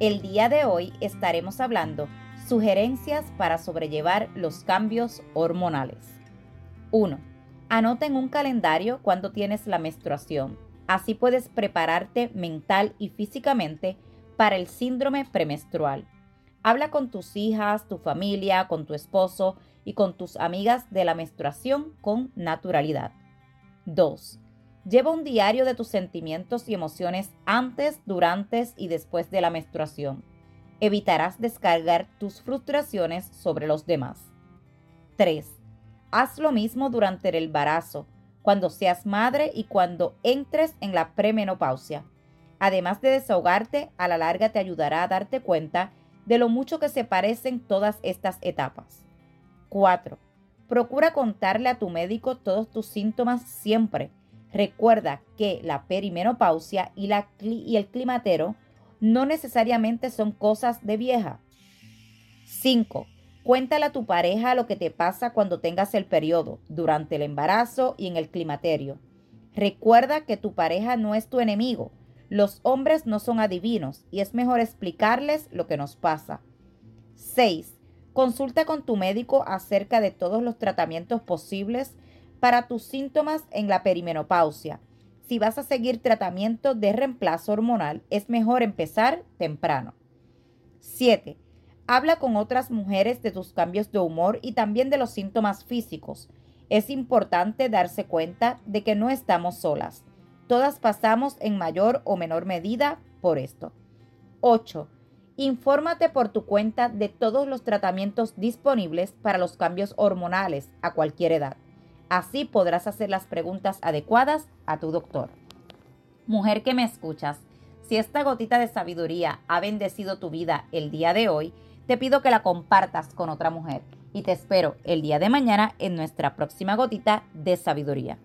El día de hoy estaremos hablando sugerencias para sobrellevar los cambios hormonales. 1. Anota en un calendario cuando tienes la menstruación. Así puedes prepararte mental y físicamente para el síndrome premenstrual. Habla con tus hijas, tu familia, con tu esposo y con tus amigas de la menstruación con naturalidad. 2. Lleva un diario de tus sentimientos y emociones antes, durante y después de la menstruación. Evitarás descargar tus frustraciones sobre los demás. 3. Haz lo mismo durante el embarazo, cuando seas madre y cuando entres en la premenopausia. Además de desahogarte, a la larga te ayudará a darte cuenta de lo mucho que se parecen todas estas etapas. 4. Procura contarle a tu médico todos tus síntomas siempre Recuerda que la perimenopausia y, el climatero no necesariamente son cosas de vieja. 5. Cuéntale a tu pareja lo que te pasa cuando tengas el periodo, durante el embarazo y en el climaterio. Recuerda que tu pareja no es tu enemigo. Los hombres no son adivinos y es mejor explicarles lo que nos pasa. 6. Consulta con tu médico acerca de todos los tratamientos posibles para tus síntomas en la perimenopausia. Si vas a seguir tratamiento de reemplazo hormonal, es mejor empezar temprano. 7. Habla con otras mujeres de tus cambios de humor y también de los síntomas físicos. Es importante darse cuenta de que no estamos solas. Todas pasamos en mayor o menor medida por esto. 8. Infórmate por tu cuenta de todos los tratamientos disponibles para los cambios hormonales a cualquier edad. Así podrás hacer las preguntas adecuadas a tu doctor. Mujer que me escuchas, si esta gotita de sabiduría ha bendecido tu vida el día de hoy, te pido que la compartas con otra mujer y te espero el día de mañana en nuestra próxima gotita de sabiduría.